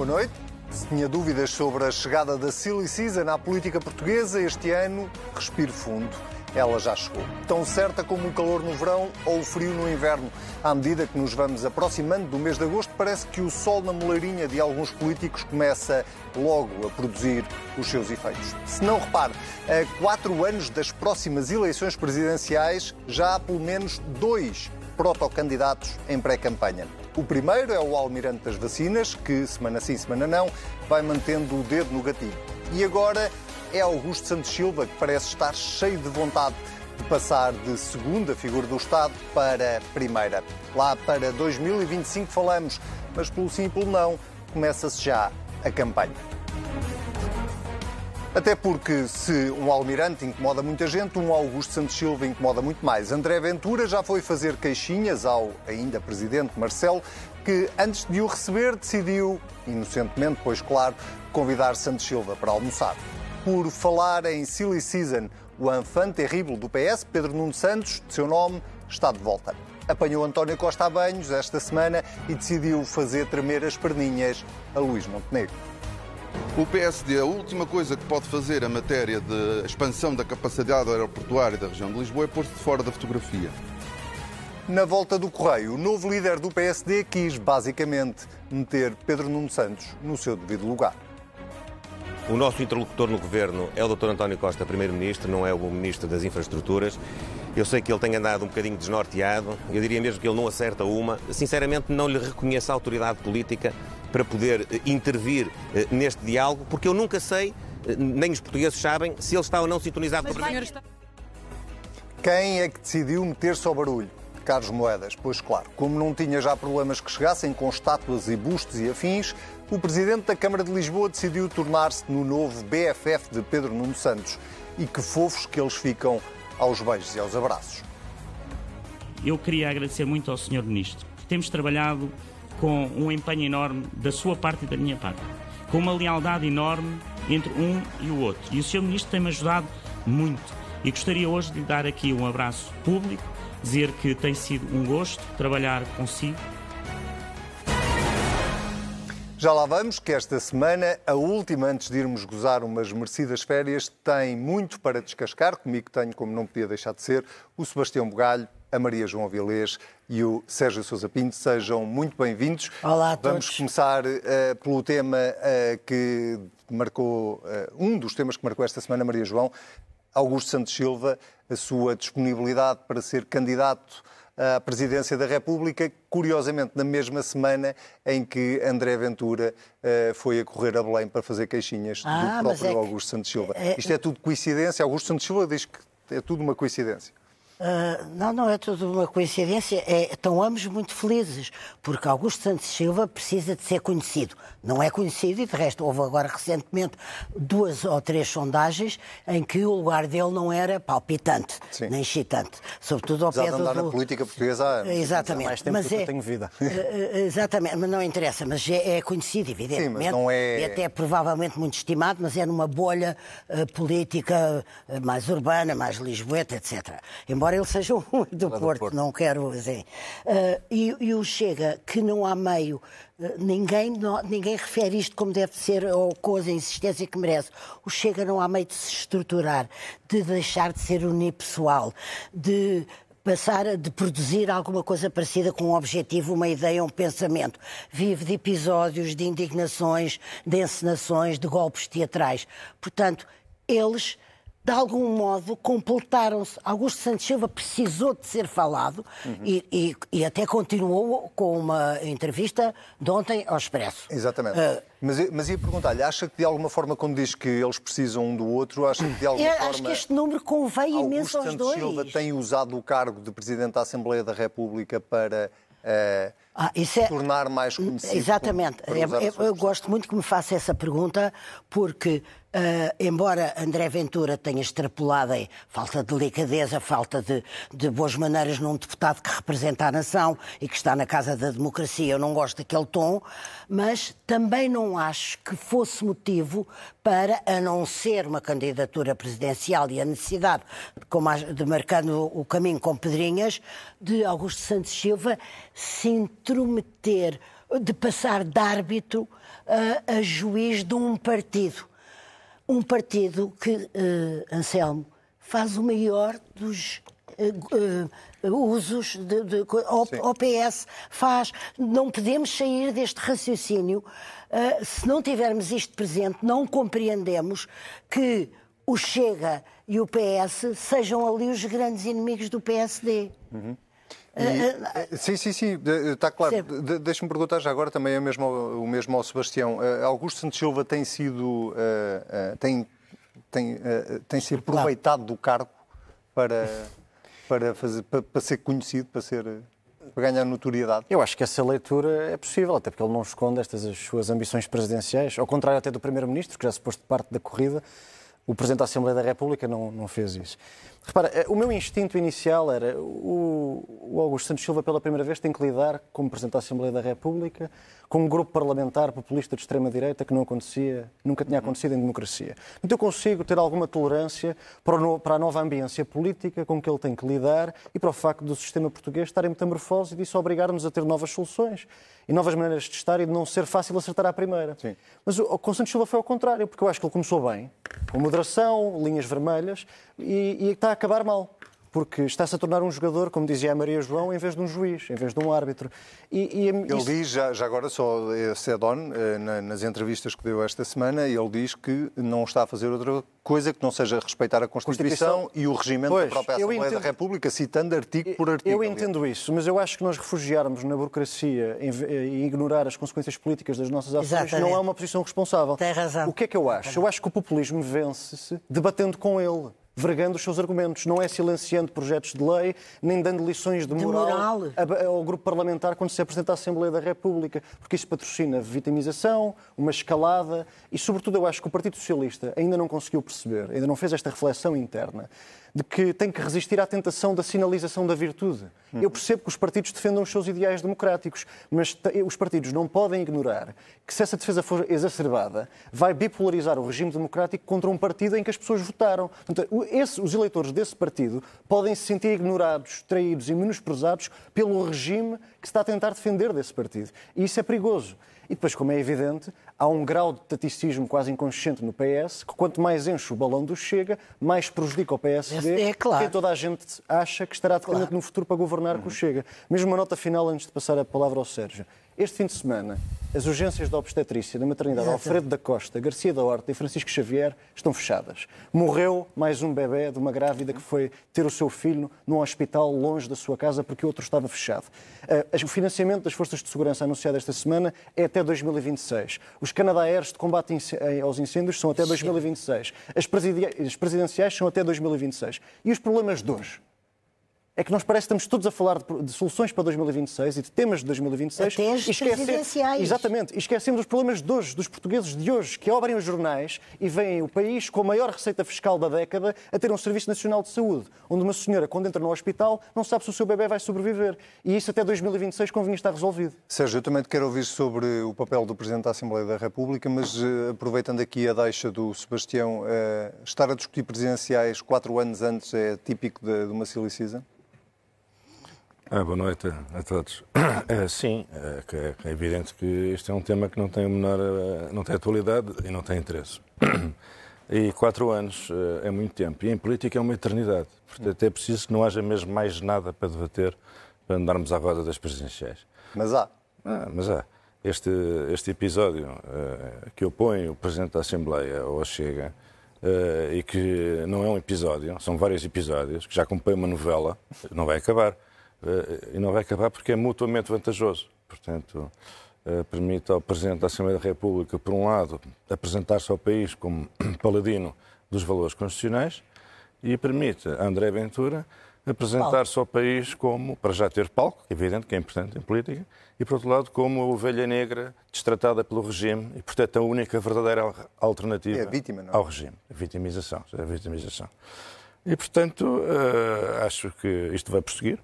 Boa noite. Se tinha dúvidas sobre a chegada da Silly Season à política portuguesa, este ano, respire fundo. Ela já chegou. Tão certa como o calor no verão ou o frio no inverno. À medida que nos vamos aproximando do mês de agosto, parece que o sol na moleirinha de alguns políticos começa logo a produzir os seus efeitos. Se não repare, a quatro anos das próximas eleições presidenciais, já há pelo menos dois protocandidatos em pré-campanha. O primeiro é o almirante das vacinas, que, semana sim, semana não, vai mantendo o dedo no gatilho. E agora é Augusto Santos Silva, que parece estar cheio de vontade de passar de segunda figura do Estado para primeira. Lá para 2025 falamos, mas pelo sim e pelo não, começa-se já a campanha. Até porque se um almirante incomoda muita gente, um Augusto Santos Silva incomoda muito mais. André Ventura já foi fazer queixinhas ao ainda presidente Marcelo, que antes de o receber decidiu, inocentemente, pois claro, convidar Santos Silva para almoçar. Por falar em Silly Season, o enfant terrível do PS, Pedro Nuno Santos, de seu nome, está de volta. Apanhou António Costa a banhos esta semana e decidiu fazer tremer as perninhas a Luís Montenegro. O PSD, a última coisa que pode fazer em matéria de expansão da capacidade aeroportuária da região de Lisboa é pôr-se de fora da fotografia. Na volta do Correio, o novo líder do PSD quis, basicamente, meter Pedro Nuno Santos no seu devido lugar. O nosso interlocutor no governo é o Dr. António Costa, Primeiro-Ministro, não é o Ministro das Infraestruturas. Eu sei que ele tem andado um bocadinho desnorteado, eu diria mesmo que ele não acerta uma. Sinceramente, não lhe reconheço a autoridade política para poder eh, intervir eh, neste diálogo, porque eu nunca sei, eh, nem os portugueses sabem, se ele está ou não sintonizado com o Presidente. Quem é que decidiu meter-se ao barulho? Carlos Moedas. Pois claro, como não tinha já problemas que chegassem com estátuas e bustos e afins, o Presidente da Câmara de Lisboa decidiu tornar-se no novo BFF de Pedro Nuno Santos. E que fofos que eles ficam aos beijos e aos abraços. Eu queria agradecer muito ao Sr. Ministro. Temos trabalhado com um empenho enorme da sua parte e da minha parte, com uma lealdade enorme entre um e o outro. E o Sr. Ministro tem-me ajudado muito. E gostaria hoje de lhe dar aqui um abraço público, dizer que tem sido um gosto trabalhar consigo. Já lá vamos, que esta semana, a última antes de irmos gozar umas merecidas férias, tem muito para descascar. Comigo tenho, como não podia deixar de ser, o Sebastião Bugalho, a Maria João Avilés e o Sérgio Sousa Pinto. Sejam muito bem-vindos. Olá a todos. Vamos começar uh, pelo tema uh, que marcou, uh, um dos temas que marcou esta semana, Maria João, Augusto Santos Silva, a sua disponibilidade para ser candidato à presidência da República, curiosamente na mesma semana em que André Ventura uh, foi a correr a Belém para fazer queixinhas ah, do próprio é que... Augusto Santos Silva. É... Isto é tudo coincidência? Augusto Santos Silva diz que é tudo uma coincidência. Uh, não, não é tudo uma coincidência. É, estão ambos muito felizes, porque Augusto Santos Silva precisa de ser conhecido. Não é conhecido, e de resto houve agora recentemente duas ou três sondagens em que o lugar dele não era palpitante, Sim. nem excitante. Sobretudo ao pé do... andar na política portuguesa há exatamente. mais tempo mas que é... eu tenho vida. Uh, exatamente, mas não interessa. Mas é, é conhecido, evidentemente. Sim, mas não é... E até provavelmente muito estimado, mas é numa bolha uh, política mais urbana, mais lisboeta, etc. Embora ele seja um do, Porto, do Porto, não quero dizer. Uh, e, e, o Chega, que não há meio, uh, ninguém, não, ninguém refere isto como deve ser ou com a insistência que merece. O Chega não há meio de se estruturar, de deixar de ser unipessoal, de passar de produzir alguma coisa parecida com um objetivo, uma ideia, um pensamento. Vive de episódios, de indignações, de encenações, de golpes teatrais. Portanto, eles de algum modo, completaram-se. Augusto Santos Silva precisou de ser falado uhum. e, e, e, até continuou com uma entrevista de ontem ao Expresso. Exatamente. Uh, mas, mas ia perguntar-lhe, acha que de alguma forma, quando diz que eles precisam um do outro, acha que de alguma eu, forma... Acho que este número convém imenso aos Santos dois. Silva tem usado o cargo de Presidente da Assembleia da República para... Uh, ah, é... tornar mais conhecido. Exatamente. Com, eu, eu, eu gosto muito que me faça essa pergunta, porque Uh, embora André Ventura tenha extrapolado em falta de delicadeza, falta de, de, boas maneiras num deputado que representa a nação e que está na Casa da Democracia, eu não gosto daquele tom, mas também não acho que fosse motivo para, a não ser uma candidatura presidencial e a necessidade, de marcando o caminho com pedrinhas, de Augusto Santos Silva se intrometer de passar de árbitro a, a juiz de um partido. Um partido que, uh, Anselmo, faz o maior dos uh, uh, usos de, de, ao, ao, PS. Faz. Não podemos sair deste raciocínio. se não tivermos isto presente, não compreendemos que o Chega e o PS sejam ali os grandes inimigos do PSD. Uhum. E, eh, eh, sim, sim, sim, está claro. De, Deixa-me perguntar já agora também é mesmo, o mesmo ao Sebastião. Uh, Augusto Santos Silva tem sido, uh, uh, tem, tem, tem se aproveitado do cargo para, para, fazer, para, para ser conhecido, para ser para ganhar notoriedade? Eu acho que essa leitura é possível, até porque ele não esconde estas as suas ambições presidenciais, ao contrário até do Primeiro-Ministro, que já se pôs de parte da corrida, o Presidente da Assembleia da República não, não fez isso. Repara, eh, o meu instinto inicial era o, Augusto Santos Silva, pela primeira vez, tem que lidar como Presidente da Assembleia da República com um grupo parlamentar populista de extrema-direita que não acontecia, nunca tinha acontecido em democracia. Então eu consigo ter alguma tolerância para a nova ambiência política com que ele tem que lidar e para o facto do sistema português estar em metamorfose e disso obrigar-nos a ter novas soluções e novas maneiras de estar e de não ser fácil acertar à primeira. Sim. Mas o, o Santos Silva foi ao contrário, porque eu acho que ele começou bem, com moderação, linhas vermelhas, e, e está a acabar mal porque está-se a tornar um jogador, como dizia a Maria João, em vez de um juiz, em vez de um árbitro. E, e ele isso... diz, já, já, agora só Sedon, eh, nas entrevistas que deu esta semana, ele diz que não está a fazer outra coisa que não seja respeitar a Constituição, Constituição... e o regimento pois, da própria Assembleia entendo... da República, citando artigo por artigo. Eu entendo isso, mas eu acho que nós refugiarmos na burocracia e ignorar as consequências políticas das nossas ações Exatamente. não é uma posição responsável. Tem razão. O que é que eu acho? Eu acho que o populismo vence-se debatendo com ele vergando os seus argumentos. Não é silenciando projetos de lei, nem dando lições de moral, de moral. ao grupo parlamentar quando se apresenta à Assembleia da República, porque isso patrocina vitimização, uma escalada e, sobretudo, eu acho que o Partido Socialista ainda não conseguiu perceber, ainda não fez esta reflexão interna de que tem que resistir à tentação da sinalização da virtude. Eu percebo que os partidos defendam os seus ideais democráticos, mas os partidos não podem ignorar que se essa defesa for exacerbada, vai bipolarizar o regime democrático contra um partido em que as pessoas votaram. Portanto, esse, os eleitores desse partido podem se sentir ignorados, traídos e menosprezados pelo regime que se está a tentar defender desse partido. E isso é perigoso. E depois, como é evidente, há um grau de taticismo quase inconsciente no PS que quanto mais enche o balão do Chega, mais prejudica o PSD, é claro. toda a gente acha que estará dependente claro. no futuro para governar uhum. com o Chega. Mesmo uma nota final antes de passar a palavra ao Sérgio. Este fim de semana, as urgências da obstetrícia da maternidade Alfredo da Costa, Garcia da Horta e Francisco Xavier estão fechadas. Morreu mais um bebê de uma grávida que foi ter o seu filho num hospital longe da sua casa porque o outro estava fechado. Uh, o financiamento das forças de segurança anunciado esta semana é até 2026. Os Canadaers de combate aos incêndios são até 2026. As presidenciais são até 2026. E os problemas de hoje? É que nós parece que estamos todos a falar de, de, soluções para 2026 e de temas de 2026. Até as presidenciais. Exatamente. E esquecemos os problemas de hoje, dos portugueses de hoje, que abrem os jornais e veem o país com a maior receita fiscal da década a ter um Serviço Nacional de Saúde, onde uma senhora, quando entra no hospital, não sabe se o seu bebê vai sobreviver. E isso até 2026 convinha estar resolvido. Sérgio, eu também te quero ouvir sobre o papel do Presidente da Assembleia da República, mas uh, aproveitando aqui a deixa do Sebastião, uh, estar a discutir presidenciais quatro anos antes é típico de, de uma silly season? Ah, boa noite a todos. É, sim, é, é, evidente que este é um tema que não tem, menor, eh, não tem atualidade e não tem interesse. E quatro anos eh, é muito tempo. E em política é uma eternidade. Portanto, é preciso que não haja mesmo mais nada para debater para andarmos à roda das presidenciais. Mas há. Ah, mas há. Este, este episódio uh, que opõe o Presidente da Assembleia ao Chega uh, e que não é um episódio, são vários episódios, que já acompanha uma novela, não vai acabar. Eh, e não vai acabar porque é mutuamente vantajoso. Portanto, eh, permite ao Presidente da Assembleia da República, por um lado, apresentar-se ao país como paladino dos valores constitucionais e permite a André Ventura apresentar-se ao país como, para já ter palco, é evidente que é importante em política, e por outro lado como a ovelha negra destratada pelo regime e, portanto, a única verdadeira alternativa é vítima, ao regime. A vitimização. A vitimização. E, portanto, uh, acho que isto vai prosseguir.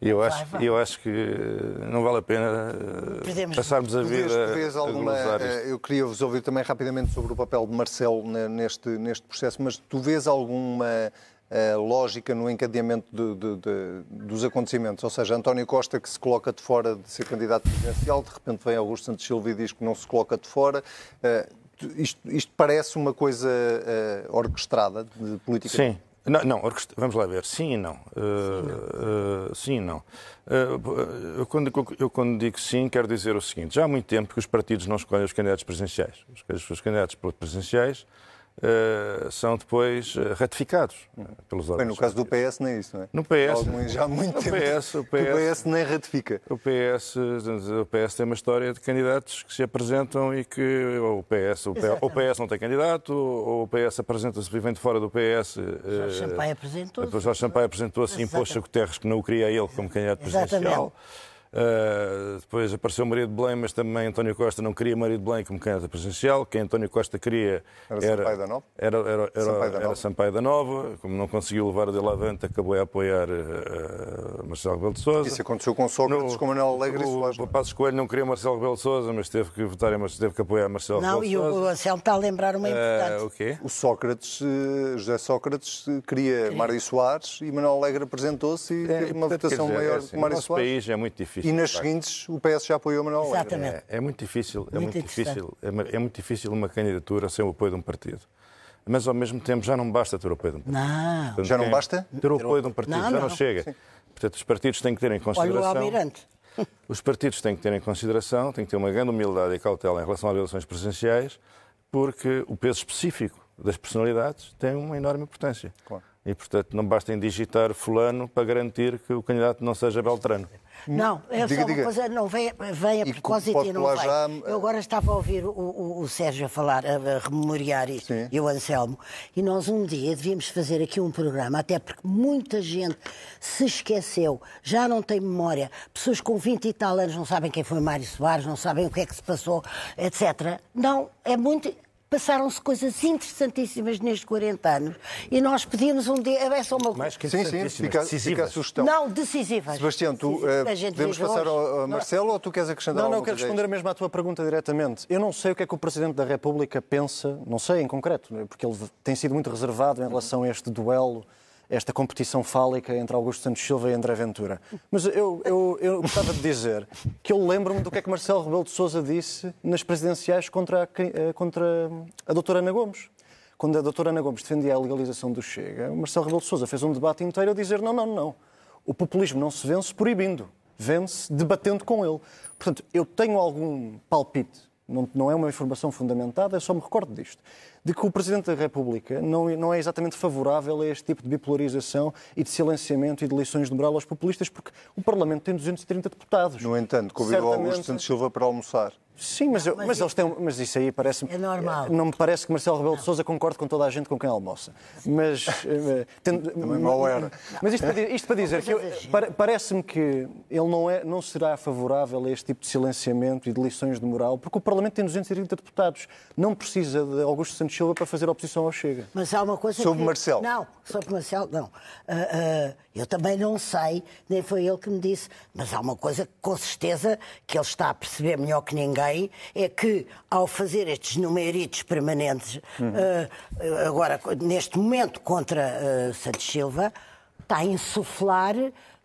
Eu acho, vai, vai. eu acho que não vale a pena eh, Podemos... passarmos a vida tu vês, alguma, eh, Eu queria vos ouvir também rapidamente sobre o papel de Marcelo neste, neste processo, mas tu vês alguma lógica no encadeamento de, de, de, dos acontecimentos. Ou seja, António Costa que se coloca de fora de ser candidato presidencial, de repente vem Augusto Santos Silva e diz que não se coloca de fora. Uh, isto, isto, parece uma coisa uh, orquestrada de política? Sim. Não, não, vamos lá ver. Sim e não. Uh, sim e não. Uh, eu, quando, eu, quando, digo sim, quero dizer o seguinte: já há muito tempo que os partidos não escolhem os candidatos presidenciais. Os, os candidatos presidenciais Uh, são depois uh, ratificados uh, pelos órgãos. Bem, no caso do PS nem isso, não é? No PS, já há muito tempo PS, o PS, o PS nem ratifica. O PS, o PS tem uma história de candidatos que se apresentam e que o PS, o PS, o PS não tem candidato, ou o PS apresenta-se vivendo fora do PS. Jorge Sampaio apresentou-se. Jorge Sampaio apresentou-se e impôs a Guterres que não o queria ele como candidato presidencial. Exatamente. Uh, depois apareceu Maria de Belém, mas também António Costa não queria Maria de Belém como candidata presidencial. Quem António Costa queria era, era Sampaio da Nova. Era, era, era, Sampaio, da Nova. Sampaio da Nova. Como não conseguiu levar dele avante, acabou a apoiar uh, Marcelo Rebelo de Sousa. Isso aconteceu com Sócrates, no, com Manuel Alegre o, e Soares. O Passos Coelho não queria Marcelo Rebelo de Sousa, mas teve que votar, mas teve que apoiar Marcelo não, Rebelo de Sousa. Não, e o Anselmo está a lembrar uma importante. Uh, o quê? O Sócrates, José Sócrates, queria Sim. Mário Soares e Manuel Alegre apresentou-se e é, teve uma votação dizer, maior é assim, que Mário Soares. país é muito difícil. E nas seguintes o PS já apoiou Manuel Alegre. Exatamente. É, é muito difícil, é muito, muito difícil, é, é, muito difícil uma candidatura sem o apoio de um partido. Mas ao mesmo tempo já não basta ter o apoio de um partido. Não. Portanto, já não basta? Ter o apoio de um partido, não, já não, não chega. Sim. Portanto, os partidos têm que ter em consideração. Olha o Almirante. Os partidos têm que ter em consideração, têm que ter uma grande humildade e cautela em relação às eleições presidenciais, porque o peso específico das personalidades tem uma enorme importância. Claro. E, portanto, não basta digitar fulano para garantir que o candidato não seja Beltrano. Não, é diga, só uma diga. coisa, não vem, vem a e propósito e não vai. Já... Eu agora estava a ouvir o, o, o Sérgio a falar, a, a rememoriar isto, Sim. e o Anselmo, e nós um dia devíamos fazer aqui um programa, até porque muita gente se esqueceu, já não tem memória, pessoas com 20 e tal anos não sabem quem foi Mário Soares, não sabem o que é que se passou, etc. Não, é muito passaram-se coisas interessantíssimas nestes 40 anos e nós pedimos um dia. É só uma que sim, sim, fica, fica a sugestão. Não, decisivas. Sebastião, tu uh, podemos passar ao, ao Marcelo ou tu queres acrescentar Não, não, quero responder mesmo à tua pergunta diretamente. Eu não sei o que é que o Presidente da República pensa, não sei em concreto, porque ele tem sido muito reservado em relação a este duelo esta competição fálica entre Augusto Santos Silva e André Ventura. Mas eu, eu, eu gostava de dizer que eu lembro-me do que é que Marcelo Rebelo de Sousa disse nas presidenciais contra a, eh, contra a doutora Ana Gomes. Quando a doutora Ana Gomes defendia a legalização do Chega, Marcelo Rebelo de Sousa fez um debate inteiro a dizer não, não, não. O populismo não se vence proibindo, vence debatendo com ele. Portanto, eu tenho algum palpite, não, não é uma informação fundamentada, eu só me recordo disto de que o Presidente da República não, não é exatamente favorável a este tipo de bipolarização e de silenciamento e de lições de moral aos populistas, porque o Parlamento tem 230 deputados. No entanto, convidou Certamente... Augusto Santos Silva para almoçar. Sim, mas, eu, mas, mas eles têm, mas isso aí parece É normal. Não me parece que Marcelo Rebelo de Sousa concorde com toda a gente com quem almoça. Mas. Eh, tendo, mal era. Mas isto para, isto para dizer que parece-me que ele não, é, não será favorável a este tipo de silenciamento e de lições de moral, porque o Parlamento tem 230 deputados. Não precisa de Augusto Santos Silva para fazer oposição ao Chega. Mas há uma coisa Sobre que... Marcelo. Não, sobre Marcelo, não. Uh, uh, eu também não sei, nem foi ele que me disse, mas há uma coisa que com certeza que ele está a perceber melhor que ninguém é que, ao fazer estes numeritos permanentes, uhum. uh, agora, neste momento, contra uh, Santos Silva, está a insuflar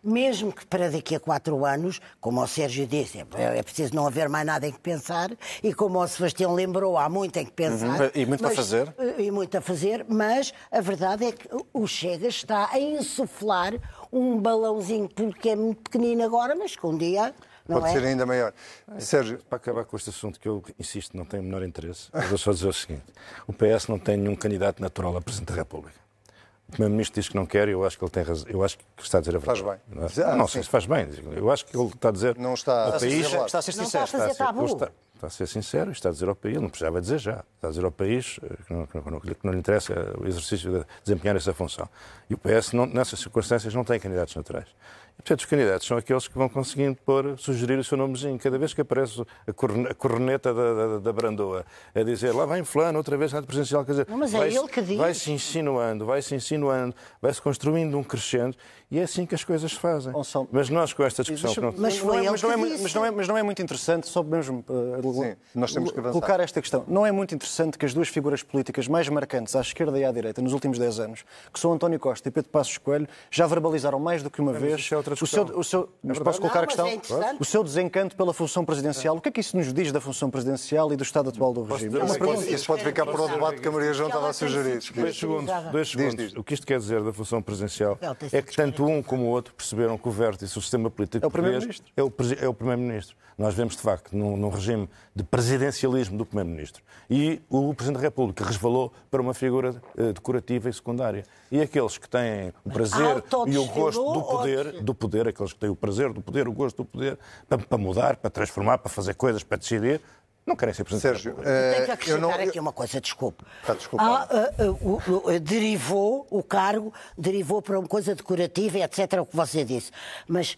mesmo que para daqui a quatro anos, como o Sérgio disse, é, é preciso não haver mais nada em que pensar, e como o Sebastião lembrou, há muito em que pensar. Uhum. E muito mas, a fazer. E muito a fazer, mas a verdade é que o Chega está a insuflar um balãozinho, porque é muito pequenino agora, mas que um dia não Pode é? ser ainda maior. Sérgio. Para acabar com este assunto, que eu insisto, não tenho o menor interesse, eu vou só dizer o seguinte: o PS não tem nenhum candidato natural a Presidente da República. O Primeiro-Ministro diz que não quer e eu acho que ele tem razão. Eu acho que está a dizer a verdade. Faz bem. Não, é? não sei se faz bem. Eu acho que ele está a dizer. Não está, ao país, está a ser sincero. Está a fazer tabu. Está, está, a ser sincero e está a dizer ao país, não precisava dizer já, está a dizer ao país eh, que não, que não, que não lhe interessa o exercício de desempenhar essa função. E o PS, não, nessas circunstâncias, não tem candidatos naturais. Portanto, os candidatos são aqueles que vão conseguindo pôr, sugerir o seu nomezinho. Cada vez que aparece a corneta da, da, da Brandoa a dizer lá vem fulano, outra vez na presidencial, quer dizer, não, mas é vai, ele que diz. vai-se insinuando, vai-se insinuando, vai-se construindo um crescendo e é assim que as coisas se fazem. São... Mas nós com esta discussão... Não... Mas, foi não é, mas, não é, mas, não é, mas não é muito interessante, só mesmo uh, Sim, nós temos que colocar esta questão. Não é muito interessante que as duas figuras políticas mais marcantes à esquerda e à direita nos últimos 10 anos, que são António Costa e Pedro Passos Coelho, já verbalizaram mais do que uma vez é o seu, o seu, mas posso colocar a questão? É o seu desencanto pela função presidencial. O que é que isso nos diz da função presidencial e do estado atual do regime? Isso pode, isso pode ficar para o debate que a Maria João estava a sugerir. Dois segundos. Dois segundos. Diz, diz. O que isto quer dizer da função presidencial é que tanto um como o outro perceberam que o vértice, o sistema político é o Primeiro-Ministro. É o, é o Primeiro-Ministro. Nós vemos, de facto, num, num regime de presidencialismo do Primeiro-Ministro. E o Presidente da República resvalou para uma figura uh, decorativa e secundária. E aqueles que têm o prazer e o gosto do poder, do poder, aqueles que têm o prazer do poder, o gosto do poder, para, para mudar, para transformar, para fazer coisas, para decidir, não querem ser presidente. Sérgio, uh, tenho que acrescentar não... aqui uma coisa, desculpe. Está ah, uh, uh, uh, derivou o cargo, derivou para uma coisa decorativa, etc., o que você disse. Mas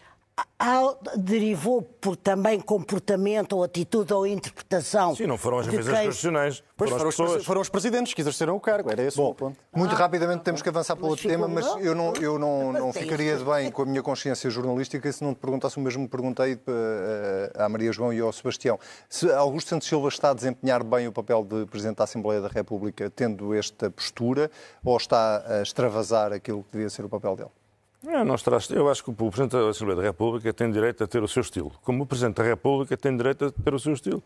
derivou por também comportamento ou atitude ou interpretação. Sim, não foram as revisões quem... constitucionais. Pois foram, foram, os, foram, os, presidentes que exerceram o cargo, era esse Bom, o ponto. Muito ah, rapidamente temos que avançar para outro tema, mas eu não, eu não, não ficaria de bem com a minha consciência jornalística se não te perguntasse o mesmo que perguntei eh, à Maria João e ao Sebastião. Se Augusto Santos Silva está a desempenhar bem o papel de Presidente da Assembleia da República tendo esta postura ou está a extravasar aquilo que devia ser o papel dele? Não, não eu acho que o Presidente da Assembleia da República tem direito a ter o seu estilo, como o Presidente da República tem direito a ter o seu estilo.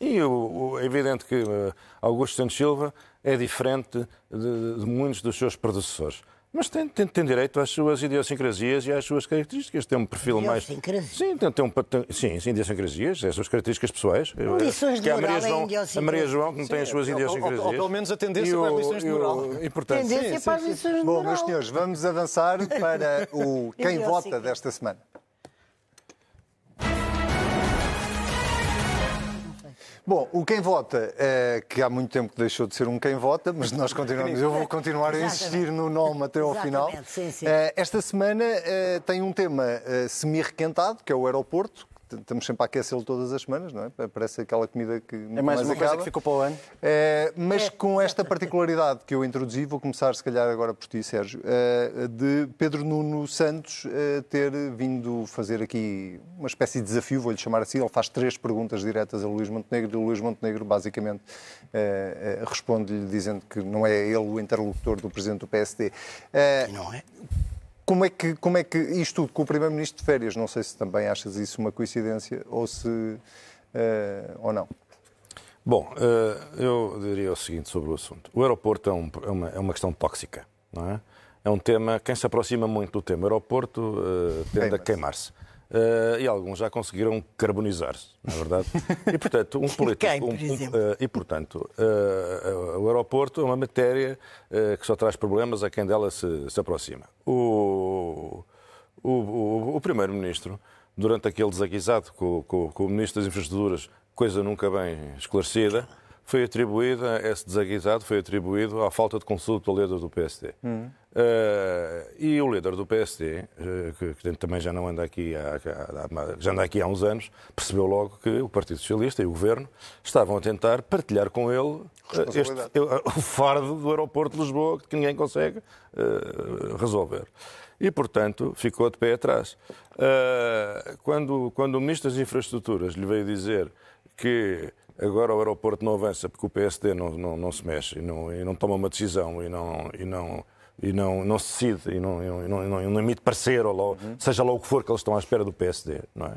E o, o, é evidente que uh, Augusto Santos Silva é diferente de, de muitos dos seus predecessores. Mas tem, tem, tem, direito às suas idiosincrasias e às suas características. Tem um perfil mais. Sim, tem, tem um, tem, sim, sim, idiosincrasias, as suas características pessoais. Lições de a Maria João, a Maria João, que não tem as suas idiosincrasias. Ou, ou, ou, pelo menos a tendência para as lições de moral. E, portanto, tendência sim, para as lições de moral. Bom, meus senhores, vamos avançar para o quem vota desta semana. Bom, o quem vota, é, que há muito tempo deixou de ser um quem vota, mas nós continuamos, eu vou continuar a insistir no nome até ao final. Sim, sim. É, esta semana é, tem um tema semi-requentado, que é o aeroporto, estamos sempre a aquecê-lo todas as semanas, não é? Parece aquela comida que É mais, uma acaba. coisa que ficou para o ano. É, mas é. com esta particularidade que eu introduzi, vou começar se calhar agora por ti, Sérgio, é, de Pedro Nuno Santos é, ter vindo fazer aqui uma espécie de desafio, vou-lhe chamar assim, ele faz três perguntas diretas a Luís Montenegro e o Luís Montenegro basicamente é, é, responde-lhe dizendo que não é ele o interlocutor do Presidente do PSD. não é? Como é que, como é que isto tudo com o Primeiro-Ministro de férias, não sei se também achas isso uma coincidência ou se uh, ou não. Bom, uh, eu diria o seguinte sobre o assunto. O aeroporto é, um, é, uma, é uma questão tóxica, não é? É um tema, quem se aproxima muito do tema aeroporto uh, tende a queimar-se. Uh, e alguns já conseguiram carbonizar-se, na é verdade. E, portanto, um político... Quem, por exemplo? Um, uh, e, portanto, uh, o aeroporto é uma matéria que só traz problemas a quem dela se, se aproxima. O, o, o, o Primeiro-Ministro, durante aquele desaguisado com, com, com o Ministro das Infraestruturas, coisa nunca bem esclarecida, foi atribuída, esse desaguisado foi atribuído à falta de consulta ao líder do PSD. Hum. Uh, e o líder do PSD, uh, eh, que, que, também já não anda aqui há, já anda aqui há uns anos, percebeu logo que o Partido Socialista e o Governo estavam a tentar partilhar com ele uh, este, o fardo do aeroporto de Lisboa que ninguém consegue resolver. E, portanto, ficou de pé atrás. quando, quando o Ministro das Infraestruturas lhe veio dizer que agora o aeroporto não avança porque o PSD não, não, não se mexe e não, e não toma uma decisão e não, e não, e não, não se decide e não, e não, não, não emite parecer, ou logo, uhum. seja lá o que for que eles estão à espera do PSD. Não é?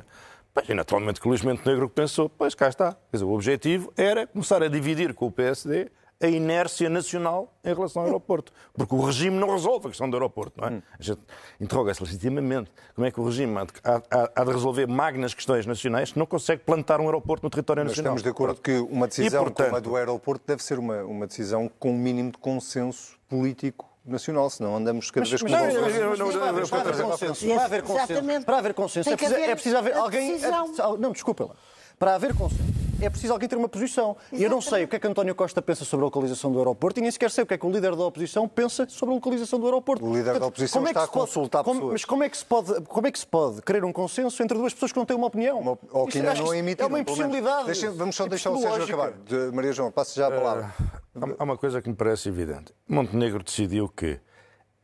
Pois, e naturalmente que o Luís Montenegro pensou, pois cá está. Quer dizer, o objetivo era começar a dividir com o PSD a inércia nacional em relação ao aeroporto. Porque o regime não resolve a questão do aeroporto. Não é? Hum. A gente interroga-se legitimamente como é que o regime há de, há, há de, resolver magnas questões nacionais se não consegue plantar um aeroporto no território Mas nacional. Estamos de acordo que uma decisão e, portanto... como a do aeroporto deve ser uma, uma decisão com um mínimo de consenso político nacional, senão andamos cada vez com Para haver consenso, para haver consenso, para haver consenso é preciso haver alguém. Não, desculpa lá. Para haver consenso é preciso alguém ter uma posição. E eu não sei o que é que António Costa pensa sobre a localização do aeroporto e nem sequer sei o que é que o líder da oposição pensa sobre a localização do aeroporto. O líder da oposição é está a consultar como, pessoas. Mas como é, que se pode, como é que se pode querer um consenso entre duas pessoas que não têm uma opinião? Uma, ou que ainda não emitiram. É uma impossibilidade. Deixem, vamos só deixar o Sérgio acabar. De Maria João, passo já a palavra. Uh, há uma coisa que me parece evidente. Montenegro decidiu que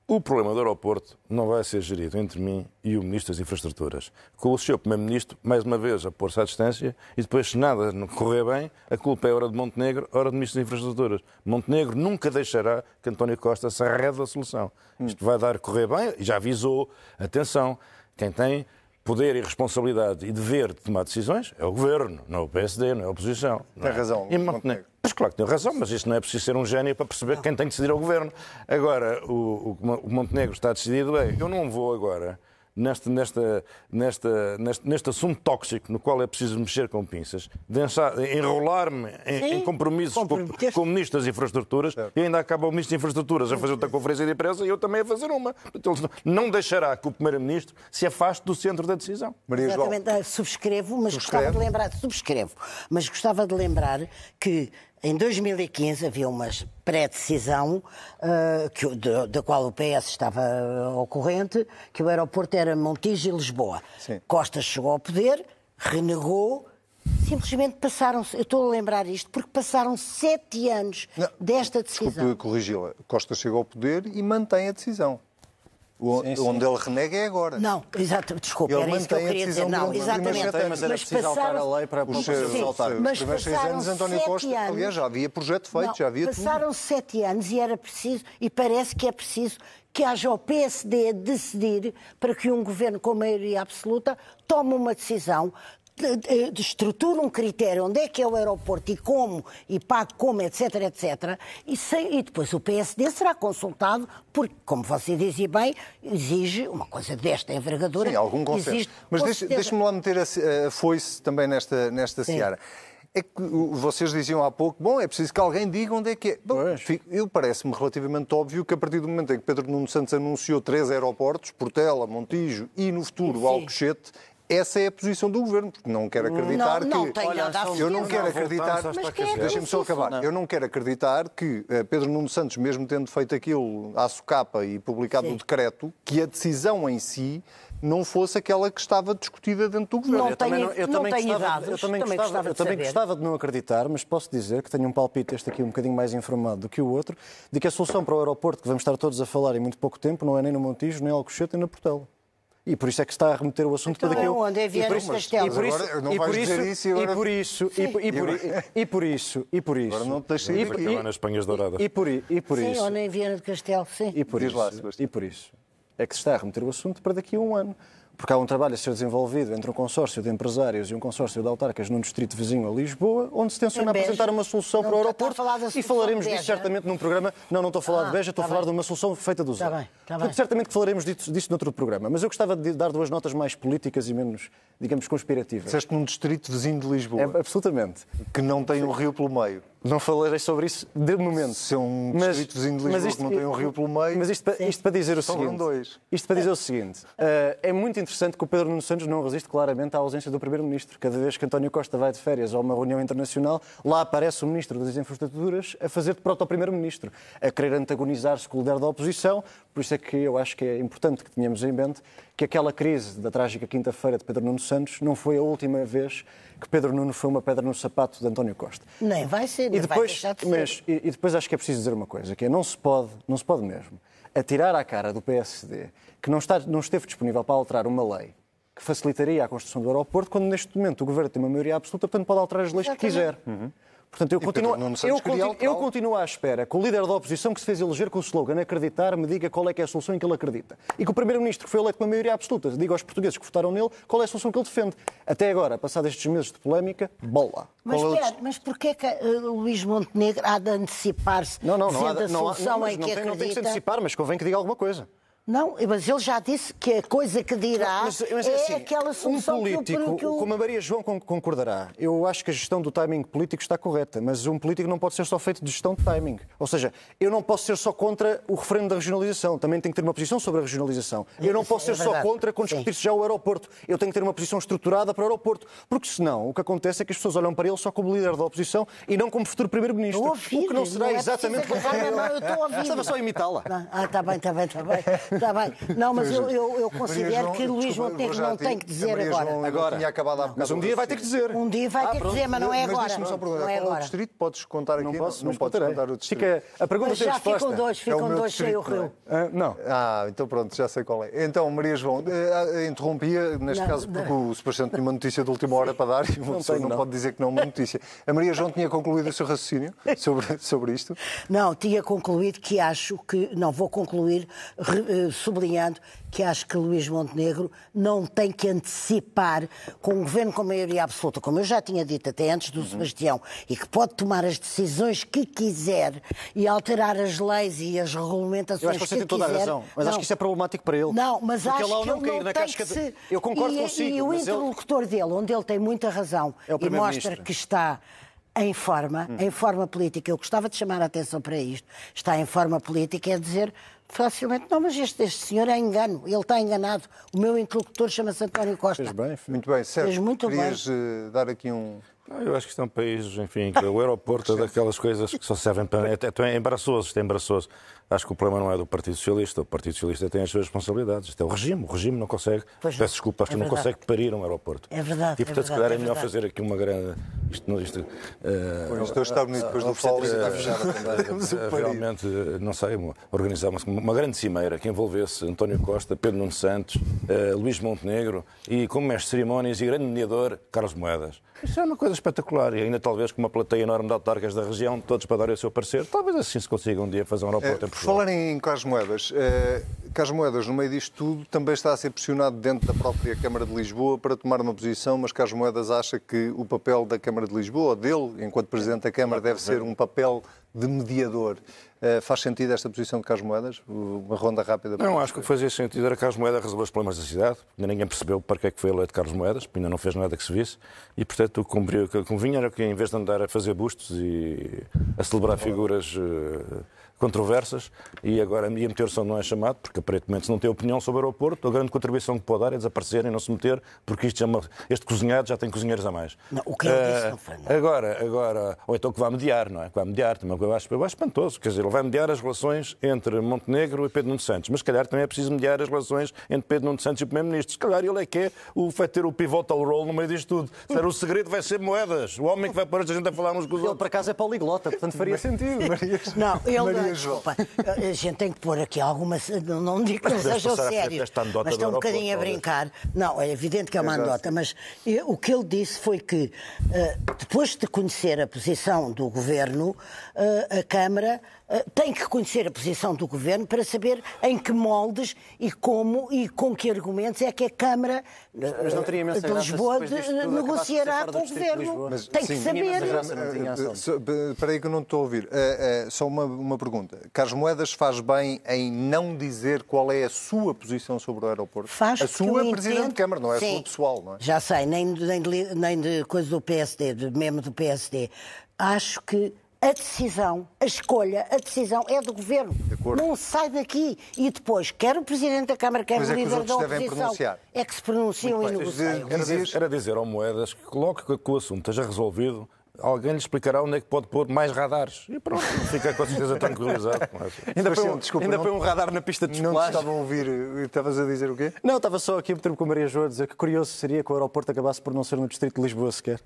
o problema do aeroporto não vai ser gerido entre mim e o Ministro das Infraestruturas. Com o Sr. Primeiro-Ministro, mais uma vez, a pôr-se à distância e depois, se nada não correr bem, a culpa é hora de Montenegro, hora do Ministro das Infraestruturas. Montenegro nunca deixará que António Costa se arrede da solução. Isto vai dar correr bem, e já avisou, atenção, quem tem poder e responsabilidade e dever de tomar decisões é o Governo, não é o PSD, não é a oposição. Tem é? razão, E Montenegro. Montenegro. Mas claro que tem razão, mas isso não é preciso ser um gênio para perceber quem tem que decidir é o Governo. Agora, o, o- o Montenegro está decidido bem. Eu não vou agora, neste, nesta, nesta, neste, neste assunto tóxico no qual é preciso mexer com pinças, enrolar-me em, em compromissos com, com o Ministro das Infraestruturas e ainda acaba o Ministro das Infraestruturas a fazer outra conferência de imprensa e eu também a fazer uma. Portanto, não deixará que o Primeiro-Ministro se afaste do centro da decisão. Maria João. Exatamente, Ah, subscrevo, mas Subscreve? gostava de lembrar, subscrevo, mas gostava de lembrar que em 2015 havia uma pré-decisão o- da qual o PS estava ah, ao corrente, que o aeroporto era Montijo e Lisboa. Sim. Costa chegou ao poder, renegou, simplesmente passaram, eu estou a lembrar isto, porque passaram sete anos Não, desta decisão. Desculpe corrigi-la. Costa chega ao poder e mantém a decisão. O- Sim, sim. Onde ele renega é agora. Não, exato, desculpa, Ele era isso que eu queria dizer. Não, exatamente. mas- mas era preciso alterar a lei para- Os, seus- saltar. os Mas primeiros seis passaram anos, António sete Costa, anos. aliás, já havia projeto feito, Não, já havia tudo. passaram sete anos e era preciso, e parece que é preciso, que haja o PSD a decidir para que um governo com maioria absoluta tome uma decisão, de, de- de estrutura um critério onde é que é o aeroporto e como, e pague como, etc, etc. E, sem- e depois o PSD será consultado, porque, como você dizia bem, exige uma coisa desta envergadura. Sim, algum consenso. exige, Mas certeza. deixe-me lá meter a, a foice também nesta, nesta Sim. seara. É que vocês diziam há pouco, bom, é preciso que alguém diga onde é que é. Bom, eu parece-me relativamente óbvio que a partir do momento em que Pedro Nuno Santos anunciou três aeroportos, Portela, Montijo e no futuro Sim. Alcochete, essa é a posição do governo, porque não quero acreditar Não, não que. tem nada a eu não quero Não, acreditar. é. Deixem-me só acabar. Eu não quero acreditar que eh, Pedro Nuno Santos, mesmo tendo feito aquilo à socapa e publicado Sim. o decreto, que a decisão em si não fosse aquela que estava discutida dentro do governo. Não Eu também tenho- eu não também tenho gostava, dados, eu também, também gostava, gostava eu de também gostava de não acreditar, mas posso dizer que tenho um palpite, este aqui um bocadinho mais informado do que o outro, de que a solução para o aeroporto, que vamos estar todos a falar em muito pouco tempo, não é nem no Montijo, nem em Alcochete, nem na Portela. E por isso é que está a remeter o assunto Então para daqui a é onde? É e do isso- Castelo. E por isso, Agora não e vais por dizer isso, isso e agora- e por isso, e por- e por- e por isso, e por isso. Agora não te deixes sair e- daqui. e- Acabar nas Espanhas Douradas. E por, e por Sim, isso. ou nem Viana de Castelo, sim. E por, Diz isso, lá, Sebastião. e por isso é que se está a remeter o assunto para daqui a um ano. Porque há um trabalho a ser desenvolvido entre um consórcio de empresários e um consórcio de autarcas num distrito vizinho a Lisboa, onde se tenciona apresentar uma solução Não para o a aeroporto. E falaremos disso certamente num programa. Não, não estou a falar Ah, de Beja, estou a está falar bem. de uma solução feita do zero. bem, Portanto, bem. certamente que falaremos disso, disso noutro programa. Mas eu gostava de dar duas notas mais políticas e menos, digamos, conspirativas. Disseste num distrito vizinho de Lisboa, É, absolutamente. que não tem um rio pelo meio. Não falarei sobre isso de momento. Se é um distrito vizinho de Lisboa que não tem um rio pelo meio, Mas isto, pa- isto para dizer o seguinte. dois. Isto para dizer o seguinte. eh, é muito interessante que o Pedro Nuno Santos não resiste claramente à ausência do Primeiro-Ministro. Cada vez que António Costa vai de férias a uma reunião internacional, lá aparece o Ministro das Infraestruturas a fazer de proto-Primeiro-Ministro, a querer antagonizar-se com o líder da oposição. Por isso é que eu acho que é importante que tenhamos em mente que aquela crise da trágica quinta-feira de Pedro Nuno Santos não foi a última vez que Pedro Nuno foi uma pedra no sapato de António Costa. Nem vai ser, E nem vai depois, deixar de ser. mas, e, e depois acho que é preciso dizer uma coisa, que é não se pode, não se pode mesmo, atirar à cara do PSD que não, está, não esteve disponível para alterar uma lei que facilitaria a construção do aeroporto, quando neste momento o Governo tem uma maioria absoluta, portanto pode alterar as leis que quiser. Portanto, eu continuo, eu, continuo, eu continuo à espera que o líder da oposição que se fez eleger com o slogan acreditar me diga qual é que é a solução em que ele acredita. E que o Primeiro-Ministro que foi eleito com uma maioria absoluta diga aos portugueses que votaram nele qual é a solução que ele defende. Até agora, passados estes meses de polémica, bola. Mas Qual é o mas porquê que eh, Luís Montenegro há de antecipar-se Não, não, não há, não há- não, mas não tem, não tem que se antecipar, mas convém que diga alguma coisa. Não, mas ele já disse que a coisa que dirá mas, mas é, é assim, aquela solução um político, que como a Maria João concordará, eu acho que a gestão do timing político está correta, mas um político não pode ser só feito de gestão de timing. Ou seja, eu não posso ser só contra o referendo da regionalização, também tenho que ter uma posição sobre a regionalização. Eu não posso ser só contra quando discutir-se já o aeroporto. Eu tenho que ter uma posição estruturada para o aeroporto, porque senão o que acontece é que as pessoas olham para ele só como líder da oposição e não como futuro primeiro-ministro. O que não será não é exatamente... Não, eu estou a ouvir. Estava só a imitá-la. Ah, está bem, está bem, está bem. Está bem. Não, mas eu, eu, eu considero que Luís Montenegro não tem que dizer agora. Agora, tinha acabado há mas um dia vai ter que dizer. Um dia vai ter que dizer, mas não é agora. Mas deixa-me só perguntar, qual é o distrito? Podes contar aqui? Não posso, não podes contar o distrito. Fica, a pergunta mas já resposta. ficam dois, ficam é dois sem o rio. Não. Ah, então pronto, já sei qual é. Então, Maria João, eh, interrompia, neste caso, porque o Sebastião tinha uma notícia de última hora para dar e uma pessoa não pode dizer que não é uma notícia. A Maria João tinha concluído o seu raciocínio sobre, sobre isto? Não, tinha concluído que acho que, não vou concluir, eh, sublinhando que acho que Luís Montenegro não tem que antecipar com um governo com maioria absoluta, como eu já tinha dito até antes do uhum. Sebastião, e que pode tomar as decisões que quiser e alterar as leis e as regulamentações eu acho que, você tem toda quiser. a razão, mas não. acho que isso é problemático para ele. Não, mas Porque acho ele, que não ele não na tem que se... Eu concordo e, consigo. E o interlocutor ele... dele, onde ele tem muita razão é e mostra que está em forma, hum. em forma política. Eu gostava de chamar a atenção para isto. Está em forma política, é dizer facilmente, não, mas este, este senhor é engano, ele está enganado. O meu interlocutor chama-se António Costa. Fez bem, muito bem. Certo. Fez muito Querias bem. Eh, dar aqui um... Não, eu acho que são países, enfim, que o aeroporto é daquelas coisas que só servem para. É, é, é embaraçoso, isto é embaraçoso. Acho que o problema não é do Partido Socialista. O Partido Socialista tem as suas responsabilidades. Isto é o regime. O regime não consegue. Pois peço desculpa, acho é que não consegue parir um aeroporto. É verdade. E portanto, é se calhar é, é melhor fazer aqui uma grande. Isto, isto, uh, pois, isto está bonito depois do fólico. está fechado também. Realmente, não sei, organizar uma, uma grande cimeira que envolvesse António Costa, Pedro Nuno Santos, uh, Luís Montenegro e, como mestre de cerimónias e grande mediador, Carlos Moedas. Isso é uma coisa espetacular e ainda talvez com uma plateia enorme de autarcas da região, todos para darem o seu parecer. Talvez assim se consiga um dia fazer um aeroporto é, em Portugal. Falar em Carlos Moedas, eh, Carlos Moedas, no meio disto tudo, também está a ser pressionado dentro da própria Câmara de Lisboa para tomar uma posição, mas Carlos Moedas acha que o papel da Câmara de Lisboa, dele, enquanto Presidente da Câmara, deve ser um papel de mediador. Uh, faz sentido esta posição de Carlos Moedas? Uma ronda rápida? Não, acho que o que fazia sentido era Carlos Moedas resolver os problemas da cidade. Ainda ninguém percebeu para que é que foi eleito Carlos Moedas, ainda não fez nada que se visse. E, portanto, o que convinha era que, em vez de andar a fazer bustos e a celebrar figuras uh, controversas e agora ia meter-se onde não é chamado, porque aparentemente se não tem opinião sobre o aeroporto, a grande contribuição que pode dar é desaparecer e não se meter, porque isto chama, este cozinhado já tem cozinheiros a mais. Não, o que ele uh, disse não foi nada. Agora, agora, ou então que vai mediar, não é? Que vai mediar, também eu acho, eu acho espantoso, quer dizer, ele vai mediar as relações entre Montenegro e Pedro Nuno Santos, mas se calhar também é preciso mediar as relações entre Pedro Nuno Santos e o Primeiro-Ministro. Se calhar ele é que é o, vai ter o pivotal role no meio disto tudo. Ser, o segredo vai ser moedas. O homem que vai pôr a gente a falar uns com os ele, outros. Ele, por acaso, é poliglota, portanto faria sentido. Maria... Não, ele... Maria Desculpa, a gente tem que pôr aqui alguma. Não digo que não sejam sérios, mas estão um bocadinho a brincar. Não, é evidente que é uma anedota, mas o que ele disse foi que, eh, depois de conhecer a posição do governo, eh, a Câmara eh, tem que conhecer a posição do Governo para saber em que moldes e como e com que argumentos é que a Câmara de Lisboa de, negociará com o Governo. Mas, tem sim, que saber. Espera aí que eu não estou a ouvir. Uh, uh, só uma, uma pergunta. Carlos Moedas faz bem em não dizer qual é a sua posição sobre o aeroporto? Faz, a sua é Presidente entendo... de Câmara, não é sim, a sua pessoal, não é? Já sei, nem, nem, de, nem de coisa do PSD, de membro do PSD. Acho que a decisão, a escolha, a decisão é do Governo. Não sai daqui. E depois, quer o Presidente da Câmara, quer Mas o é líder da oposição, é que se pronunciam e negociam. Era dizer, era dizer ao Moedas que coloque que o assunto esteja resolvido alguém lhe explicará onde é que pode pôr mais radares. E pronto, fica com certeza tranquilizado. ainda põe um, desculpa, ainda põe um radar na pista de Não estavam a ouvir, estavas a dizer o quê? Não, estava só aqui a meter-me com a Maria João a dizer que curioso seria que o aeroporto acabasse por não ser no distrito de Lisboa sequer.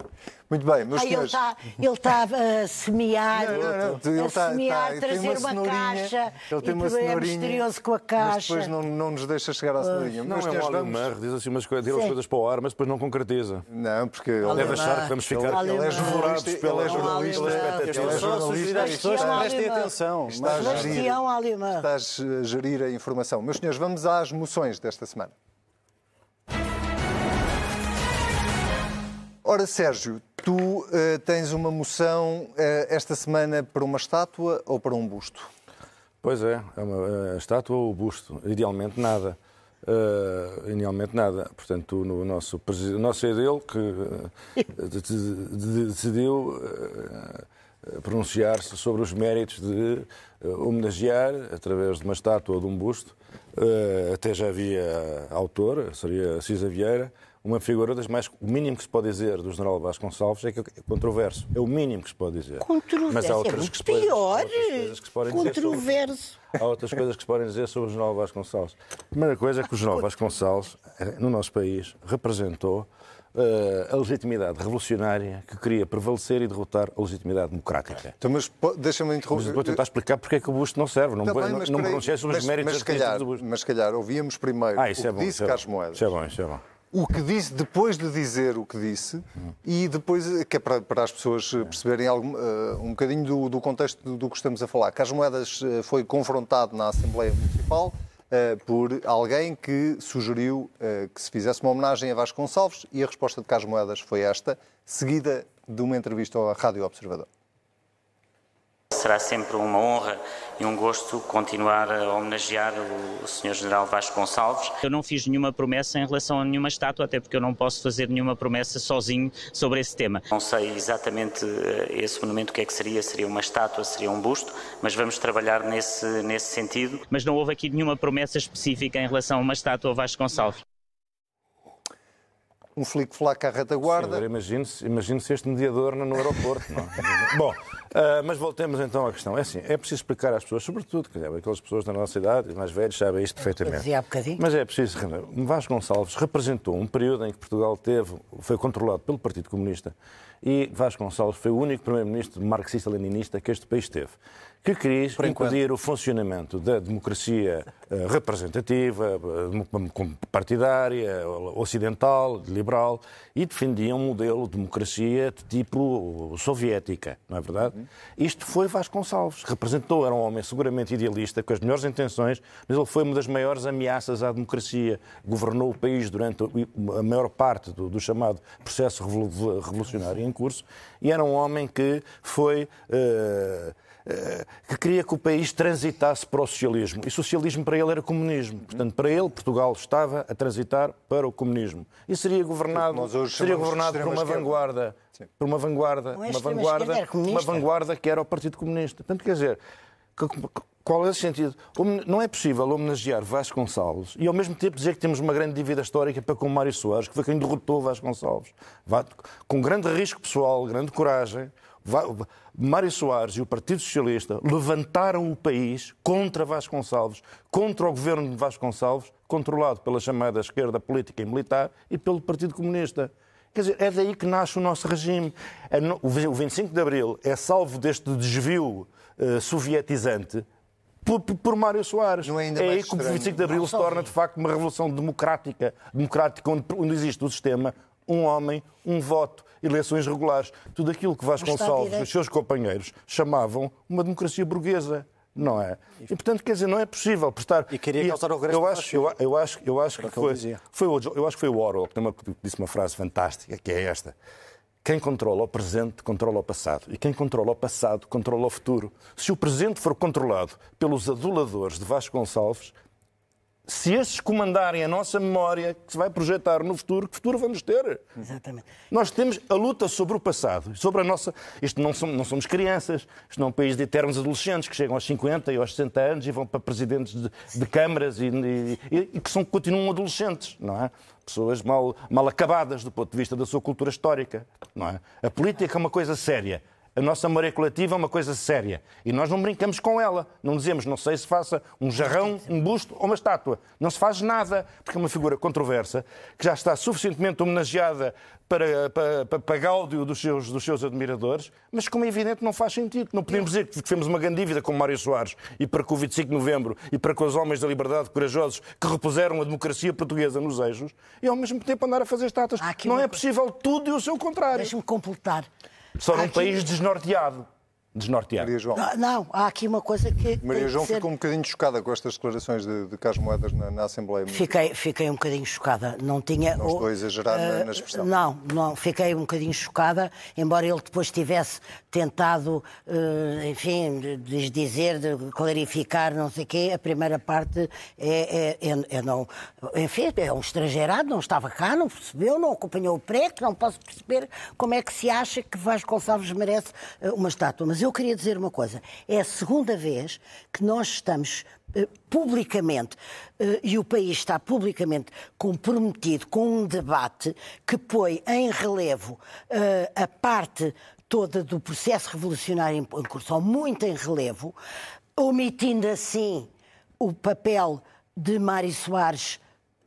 Muito bem, meus ah, senhores... Ele está a semear, não, não, não, ele a tá- semear, tá, trazer uma, uma caixa ele tem uma é misterioso com a caixa. Mas depois não, não nos deixa chegar à cenourinha. Não, é um vamos... diz assim umas coisas, tira as coisas para o ar, mas depois não concretiza. Não, porque... Ele deve achar que vamos ficar... Ele é jornalista, ele é jornalista prestem atenção. Estás a, gerir, estás a gerir a informação. Meus senhores, vamos às moções desta semana. Ora, Sérgio, tu uh, tens uma moção uh, esta semana para uma estátua ou para um busto? Pois é, é uma estátua ou busto. Idealmente nada. Uh, idealmente nada. Portanto, no nosso, o nosso é dele que uh, decidiu uh, pronunciar-se sobre os méritos de homenagear, através de uma estátua ou de um busto, até já havia autor, seria Cisa Vieira, uma figura das mais. O mínimo que se pode dizer do general Vasconcelos é que é controverso. É o mínimo que se pode dizer. Controverso. Mas há outras é que se podem, pior. coisas que se podem Controverso. Dizer sobre, há outras coisas que se podem dizer sobre o general Vasconcelos. A primeira coisa é que o general Vasconcelos, eh, no nosso país, representou uh, a legitimidade revolucionária que queria prevalecer e derrotar a legitimidade democrática. Então, mas deixa-me interromper. Mas vou tentar explicar porque é que o Busto não serve. Não, Também, não, não me pronunciei sobre os méritos mas, calhar, do Busto. Mas, se calhar, ouvíamos primeiro ah, isso o é bom, disse é Carlos Moedas. Isso é bom, isso é bom o que disse depois de dizer o que disse e depois, que é para, para as pessoas perceberem algum, uh, um bocadinho do, do contexto do, do, que estamos a falar. Carlos Moedas uh, foi confrontado na Assembleia Municipal uh, por alguém que sugeriu que se fizesse uma homenagem a Vasco Gonçalves e a resposta de Carlos Moedas foi esta, seguida de uma entrevista à Rádio Observador. Será sempre uma honra e um gosto continuar a homenagear o Sr. General Vasco Gonçalves. Eu não fiz nenhuma promessa em relação a nenhuma estátua, até porque eu não posso fazer nenhuma promessa sozinho sobre esse tema. Não sei exatamente eh, esse monumento o que é que seria, seria uma estátua, seria um busto, mas vamos trabalhar nesse, nesse sentido. Mas não houve aqui nenhuma promessa específica em relação a uma estátua Vasco Gonçalves um flic-flac à retaguarda. Imagine-se imagine este mediador no aeroporto. É? Bom, uh, mas voltemos então à questão. É assim, é preciso explicar às pessoas, sobretudo, que aquelas pessoas da nossa idade, mais velhos, sabem isto perfeitamente. Há mas é preciso... Vasco Gonçalves representou um período em que Portugal teve, foi controlado pelo Partido Comunista e Vasco Gonçalves foi o único primeiro-ministro marxista-leninista que este país teve que quis impedir o funcionamento da democracia eh, representativa, eh, partidária, ocidental, liberal, e defendia um modelo de democracia de tipo soviética, não é verdade? Isto foi Vasconcelos. Representou, era um homem seguramente idealista, com as melhores intenções, mas ele foi uma das maiores ameaças à democracia. Governou o país durante a maior parte do, do chamado processo revolucionário em curso, e era um homem que foi. Uh, que queria que o país transitasse para o socialismo. E socialismo para ele era comunismo. Portanto, para ele, Portugal estava a transitar para o comunismo. E seria governado, seria governado por uma vanguarda. Por uma vanguarda, é uma vanguarda, uma vanguarda que era o Partido Comunista. Portanto, quer dizer, qual é o sentido? Não é possível homenagear Vasconcelos e ao mesmo tempo dizer que temos uma grande dívida histórica para com Mário Soares, que foi quem derrotou Vasconcelos. Com grande risco pessoal, grande coragem, Mário Soares e o Partido Socialista levantaram o país contra Vasconcelos, contra o governo de Vasconcelos, controlado pela chamada esquerda política e militar e pelo Partido Comunista. Quer dizer, é daí que nasce o nosso regime. O 25 de Abril é salvo deste desvio uh, sovietizante por, por, Mário Soares. Não é, ainda é aí que o 25 de Abril se torna, de facto, uma revolução democrática, democrática onde, onde existe o sistema, um homem, um voto eleições regulares. Tudo aquilo que Vasconcelos e os seus companheiros chamavam uma democracia burguesa não é? E portanto, quer dizer, não é possível prestar. E queria causar o regresso eu acho, eu, eu acho, eu acho que foi, foi o, eu acho que foi o Orwell que disse uma frase fantástica, que é esta: quem controla o presente controla o passado e quem controla o passado controla o futuro. Se o presente for controlado pelos aduladores de Vasconcelos, se esses comandarem a nossa memória, que se vai projetar no futuro, que futuro vamos ter? Exatamente. Nós temos a luta sobre o passado, sobre a nossa. Isto não somos, não somos crianças, isto não é um país de eternos adolescentes que chegam aos 50 e aos 60 anos e vão para presidentes de, de câmaras e, e, e, que são, continuam adolescentes, não é? Pessoas mal, mal acabadas do ponto de vista da sua cultura histórica, não é? A política é uma coisa séria. A nossa memória coletiva é uma coisa séria e nós não brincamos com ela. Não dizemos, não sei se faça um jarrão, um busto ou uma estátua. Não se faz nada, porque é uma figura controversa que já está suficientemente homenageada para, para, para, para gáudio dos seus, dos seus admiradores, mas como é evidente não faz sentido. Não podemos dizer que temos uma grande dívida com Mário Soares e para com o 25 de novembro e para com os homens da liberdade corajosos que repuseram a democracia portuguesa nos eixos e ao mesmo tempo andar a fazer estátuas. Não é possível tudo e o seu contrário. Deixe-me completar. Só num país desnorteado. Desnorteado. Maria João. Não, não, há aqui uma coisa que. Maria João ser... ficou um bocadinho chocada com estas declarações de, de Carlos Moedas na, na Assembleia. Fiquei, fiquei um bocadinho chocada. Não tinha. Não estou a exagerar uh, na, na, expressão. Não, não, fiquei um bocadinho chocada, embora ele depois tivesse tentado, uh, enfim, de dizer, de clarificar, não sei o quê. A primeira parte é, é, é, é, não. Enfim, é um estrangeirado, não estava cá, não percebeu, não acompanhou o PREC, não posso perceber como é que se acha que Vasco Gonçalves merece uh, uma estátua. Mas eu queria dizer uma coisa. É a segunda vez que nós estamos uh, publicamente, uh, e o país está publicamente comprometido com um debate que põe em relevo uh, a parte toda do processo revolucionário em curso, muito em relevo, omitindo assim o papel de Mário Soares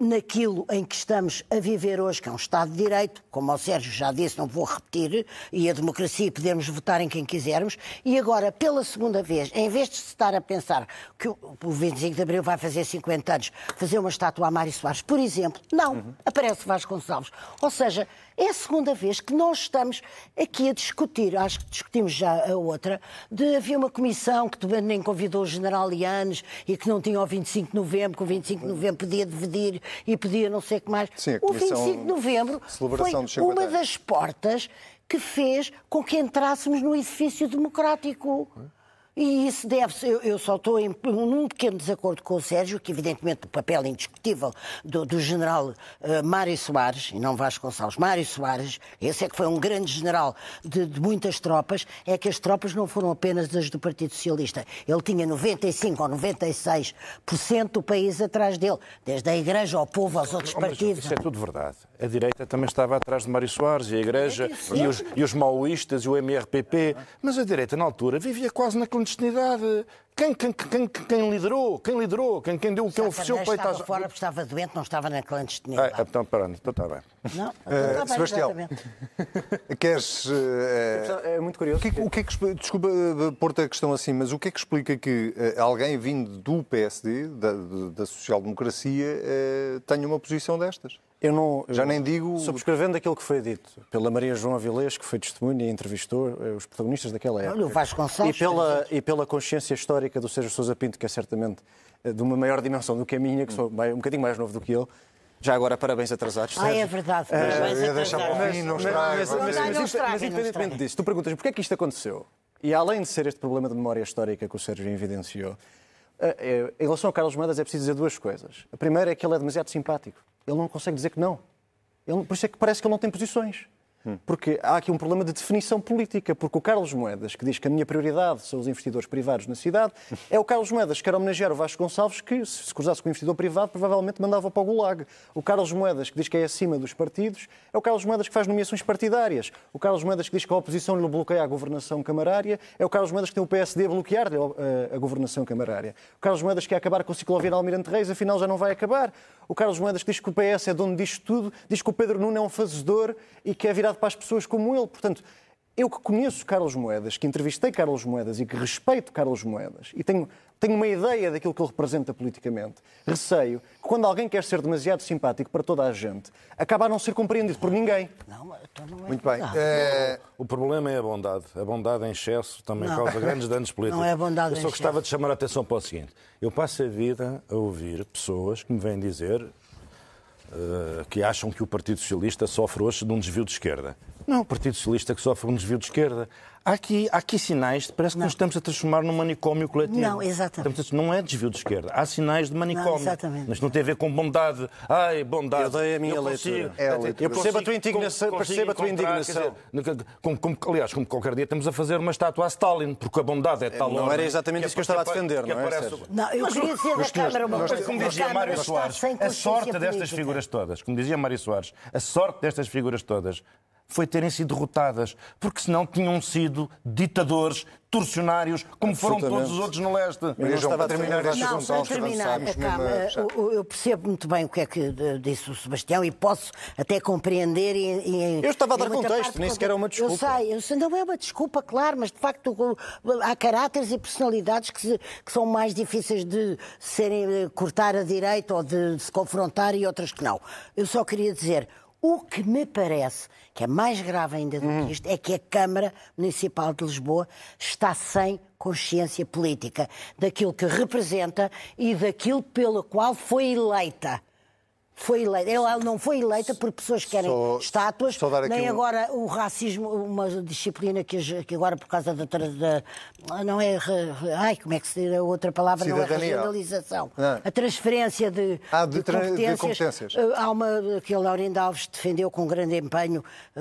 naquilo em que estamos a viver hoje, que é um Estado de Direito, como o Sérgio já disse, não vou repetir, e a democracia, podemos votar em quem quisermos, e agora, pela segunda vez, em vez de se estar a pensar que o 25 de Abril vai fazer 50 anos, fazer uma estátua a Mário Soares, por exemplo, não, uhum. aparece Gonçalves. Ou seja, é a segunda vez que nós estamos aqui a discutir, acho que discutimos já a outra, de havia uma comissão que também nem convidou o general Lianes e que não tinha o 25 de novembro, que o 25 de novembro podia dividir e podia não sei o que mais. Sim, o 25 de novembro foi uma das portas que fez com que entrássemos no edifício democrático. E isso deve-se, eu, eu, só estou em num pequeno desacordo com o Sérgio, que evidentemente o papel indiscutível do, do general uh, Mário Soares, e não Vasco Gonçalves, Mário Soares, esse é que foi um grande general de, de, muitas tropas, é que as tropas não foram apenas as do Partido Socialista. Ele tinha 95 ou 96% do país atrás dele, desde a Igreja ao povo, aos outros partidos. Isso é tudo verdade. A direita também estava atrás de Mário Soares, e a Igreja, é e, os, e os maoístas, e o MRPP, mas a direita na altura vivia quase na clandestinidade. Quem, quem, quem, quem liderou? Quem liderou? Quem, quem deu, quem ofereceu o peito às... estava fora porque estava doente, não estava na clandestinidade. Ah, então, pronto, então está bem. Não, uh, Sebastião, queres... Uh, é muito curioso. O que, o que é que, desculpa pôr-te a questão assim, mas o que é que explica que uh, alguém vindo do PSD, da, da social-democracia, uh, tenha uma posição destas? Eu não, Já nem digo. Subscrevendo aquilo que foi dito pela Maria João Avilés, que foi testemunha e entrevistou eh, os protagonistas daquela época. Olha, o Vasco Gonçalves. E pela, e pela consciência histórica do Sérgio Sousa Pinto, que é certamente eh, de uma maior dimensão do que a minha, que sou um bocadinho mais novo do que ele. Já agora, parabéns atrasados. Ah, é verdade. Uh, parabéns uh, deixar para o fim, não estraga. Mas, mas, mas, mas, independentemente disso, tu perguntas porquê é que isto aconteceu? E além de ser este problema de memória histórica que o Sérgio evidenciou, em relação ao Carlos Moedas é preciso dizer duas coisas. A primeira é que ele é demasiado simpático. Ele não consegue dizer que não. Ele, por isso é que parece que ele não tem posições. Porque há aqui um problema de definição política, porque o Carlos Moedas, que diz que a minha prioridade são os investidores privados na cidade, é o Carlos Moedas que quer homenagear o Vasco Gonçalves, que se cruzasse com o investidor privado, provavelmente mandava para o Gulag. O Carlos Moedas, que diz que é acima dos partidos, é o Carlos Moedas que faz nomeações partidárias. O Carlos Moedas que diz que a oposição lhe bloqueia a governação camarária, é o Carlos Moedas que tem o PSD a bloquear-lhe a, a, governação camarária. O Carlos Moedas que quer acabar com o ciclovia de Almirante Reis, afinal já não vai acabar. O Carlos Moedas que diz que o PS é dono disto tudo, diz que o Pedro Nuno é um fazedor e que é virado para as pessoas como ele. Portanto, eu que conheço Carlos Moedas, que entrevistei Carlos Moedas e que respeito Carlos Moedas e tenho, tenho uma ideia daquilo que ele representa politicamente, receio que quando alguém quer ser demasiado simpático para toda a gente, acaba a não ser compreendido por ninguém. Não, então não é Muito bem. É... O problema é a bondade. A bondade em excesso também não. causa grandes danos políticos. Não é a bondade Eu só gostava de chamar a atenção para o seguinte. Eu passo a vida a ouvir pessoas que me vêm dizer que acham que o Partido Socialista sofre hoje de um desvio de esquerda. Não é o Partido Socialista que sofre um desvio de esquerda. Há aqui, há aqui sinais de parece que não. nos estamos a transformar num manicômio coletivo. Não, exatamente. Não é desvio de esquerda. Há sinais de manicômio. Não, exatamente. Mas não tem a ver com bondade. Ai, bondade. Eu dei a minha eu leitura. Consigo, é, eu, eu percebo a tua indignação. Percebo a tua indignação. Dizer, como, como, aliás, como qualquer dia estamos a fazer uma estátua a Stalin, porque a bondade é tal Não era exatamente isso que eu estava a defender, não é? Não, eu queria dizer da Câmara uma coisa. Como dizia Mário Soares, a sorte destas figuras todas, como dizia Mário Soares, a sorte destas figuras todas foi terem sido derrotadas, porque senão tinham sido ditadores, torcionários, como foram todos os outros no leste. Eu estava a terminar este Não, para terminar, eu percebo muito bem o que é que disse o Sebastião e posso até compreender. E, e, eu estava a dar contexto, nem sequer é uma desculpa. Eu sei, eu sei, não é uma desculpa, claro, mas de facto há caráteres e personalidades que, se, que são mais difíceis de serem cortar a direita ou de se confrontar e outras que não. Eu só queria dizer, O que me parece que é mais grave ainda do que isto é que a Câmara Municipal de Lisboa está sem consciência política daquilo que representa e daquilo pelo qual foi eleita foi eleita. Ela não foi eleita por pessoas que querem só, estátuas, só nem um... agora o racismo, uma disciplina que, que agora por causa da, da, não é ai como é que se diz a outra palavra Cidadania. não é regionalização, não. a transferência de, ah, de, de, competências. de, competências. Eh, há uma que a Laurinda Alves defendeu com grande empenho. Eh,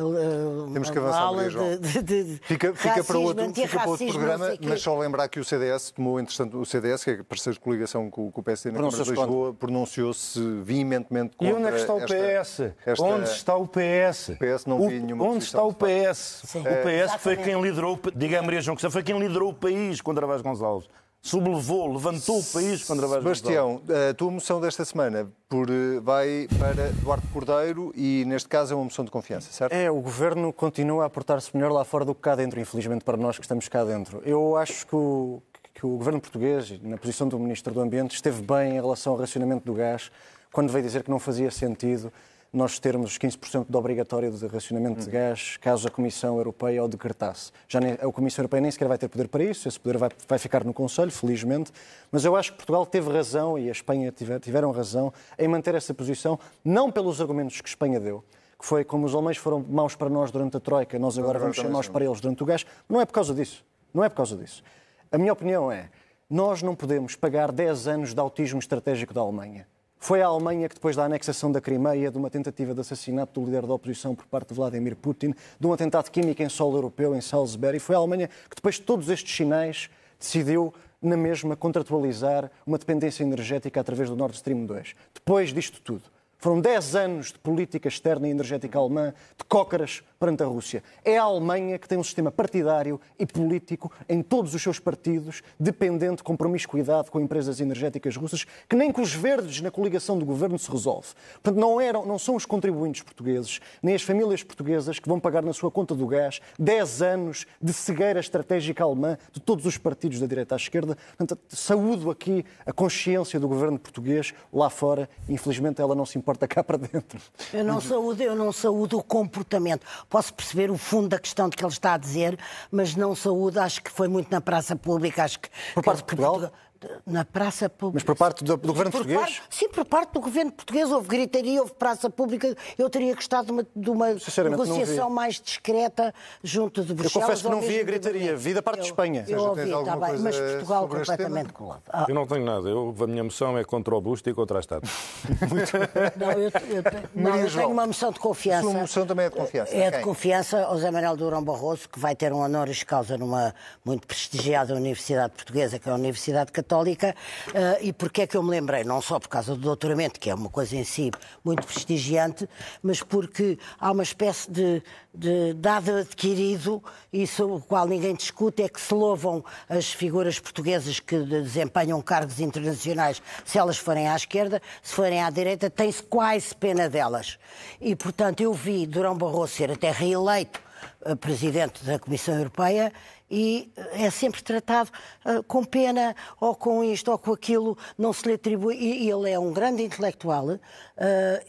Temos que avançar, Maria, João. De, de, fica, fica, para outro, fica para outro programa, mas só lembrar que o CDS tomou, entretanto, o CDS, que é parceiro de coligação com, com o PSD na Câmara de Lisboa, pronunciou-se veementemente contra e onde é que está o PS? Esta... Onde está o PS? O PS não o... nenhuma Onde está o PS? Sim. O PS foi quem liderou, diga a Maria João que foi quem liderou o país contra Vaz Gonçalves sublevou, levantou o país contra Vaz Sebastião, a tua moção desta semana por, eh, vai para Duarte Cordeiro e, neste caso, é uma moção de confiança, certo? É, o Governo continua a portar-se melhor lá fora do que cá dentro, infelizmente para nós que estamos cá dentro. Eu acho que o, que o Governo português, na posição do Ministro do Ambiente, esteve bem em relação ao racionamento do gás quando veio dizer que não fazia sentido nós termos 15% de obrigatório de racionamento de gás caso a Comissão Europeia o decretasse. Já nem, a Comissão Europeia nem sequer vai ter poder para isso, esse poder vai, vai ficar no Conselho, felizmente, mas eu acho que Portugal teve razão e a Espanha tiver, tiveram razão em manter essa posição, não pelos argumentos que Espanha deu, que foi como os alemães foram maus para nós durante a Troika, nós agora vamos ser maus para eles durante o gás. Não é por causa disso. Não é por causa disso. A minha opinião é, nós não podemos pagar 10 anos de autismo estratégico da Alemanha. Foi a Alemanha que, depois da anexação da Crimeia, de uma tentativa de assassinato do líder da oposição por parte de Vladimir Putin, de um atentado químico em solo europeu, em Salisbury, foi a Alemanha que, depois de todos estes sinais, decidiu na mesma contratualizar uma dependência energética através do Nord Stream 2. Depois disto tudo, foram 10 anos de política externa e energética alemã, de cócaras perante a Rússia. É a Alemanha que tem um sistema partidário e político em todos os seus partidos, dependente com promiscuidade com empresas energéticas russas, que nem com os verdes na coligação do governo se resolve. Portanto, não, eram, não são os contribuintes portugueses, nem as famílias portuguesas que vão pagar na sua conta do gás 10 anos de cegueira estratégica alemã de todos os partidos da direita à esquerda. Portanto, saúdo aqui a consciência do governo português lá fora. Infelizmente, ela não se importa porta cá para dentro. Eu não saúdo, eu não saúdo o comportamento. Posso perceber o fundo da questão de que ele está a dizer, mas não saúdo, acho que foi muito na praça pública, acho que... Por parte de Portugal? Na praça pública. Mas por parte do, do governo por português? Parte, sim, por parte do governo português. Houve gritaria, houve praça pública. Eu teria gostado de uma, de uma negociação mais discreta junto de Bruxelas. Eu confesso que não vi a gritaria, vi da parte eu, de Espanha. Eu ouvi, está bem, mas Portugal completamente colado. Ah. Eu não tenho nada. Eu, a minha moção é contra o busto e contra a estátua. não, eu, eu, não, eu tenho uma moção de confiança. A sua moção também é de confiança. É de confiança ao Zé Manuel Durão Barroso, que vai ter um honoris causa numa muito prestigiada universidade portuguesa, que é a Universidade Católica, Uh, e porquê é que eu me lembrei? Não só por causa do doutoramento, que é uma coisa em si muito prestigiante, mas porque há uma espécie de, de dado adquirido, e sobre o qual ninguém discute, é que se louvam as figuras portuguesas que desempenham cargos internacionais, se elas forem à esquerda, se forem à direita, tem-se quase pena delas. E, portanto, eu vi Durão Barroso ser até reeleito eh, presidente da Comissão Europeia e é sempre tratado uh, com pena ou com isto ou com aquilo, não se lhe atribui. E, ele é um grande intelectual uh,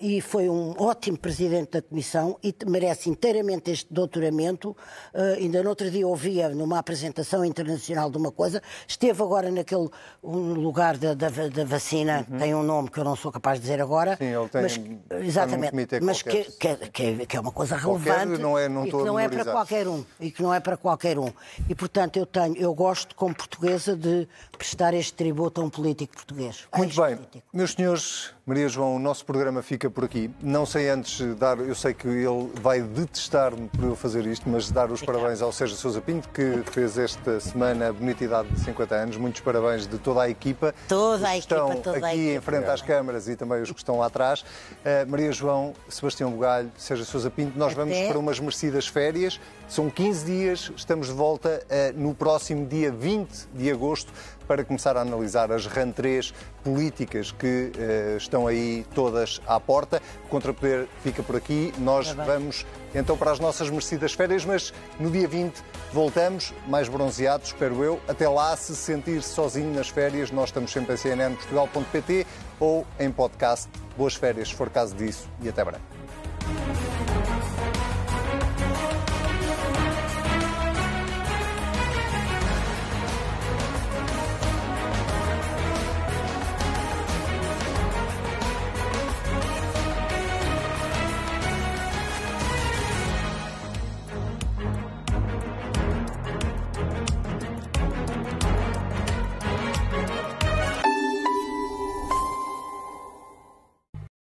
e foi um ótimo presidente da Comissão e merece inteiramente este doutoramento. Uh, ainda no outro dia ouvia numa apresentação internacional de uma coisa, esteve agora naquele um lugar da, da, da vacina, uhum. tem um nome que eu não sou capaz de dizer agora. Sim, ele tem, mas, exatamente, mas que, que, que, é uma coisa relevante não é, não e que não é para qualquer um. E que não é para qualquer um. E, portanto, eu tenho, eu gosto, como portuguesa, de prestar este tributo a um político português. Muito bem. Político. Meus senhores, Maria João, o nosso programa fica por aqui. Não sei antes dar, eu sei que ele vai detestar-me por eu fazer isto, mas dar os parabéns ao Sérgio Sousa Pinto, que fez esta semana a bonita idade de 50 anos. Muitos parabéns de toda a equipa. Toda a equipa, estão toda aqui a equipa. em frente às câmaras e também os que estão lá atrás. Uh, Maria João, Sebastião Bugalho, Sérgio Sousa Pinto, nós Até. vamos para umas merecidas férias. São 15 dias, estamos de volta uh, no próximo dia 20 de agosto para começar a analisar as rantrês políticas que uh, estão aí todas à porta. O Contrapoder fica por aqui. Nós é vamos então para as nossas merecidas férias, mas no dia 20 voltamos, mais bronzeados, espero eu. Até lá, se sentir -se sozinho nas férias, nós estamos sempre em cnnportugal.pt ou em podcast. Boas férias, se for caso disso, e até breve.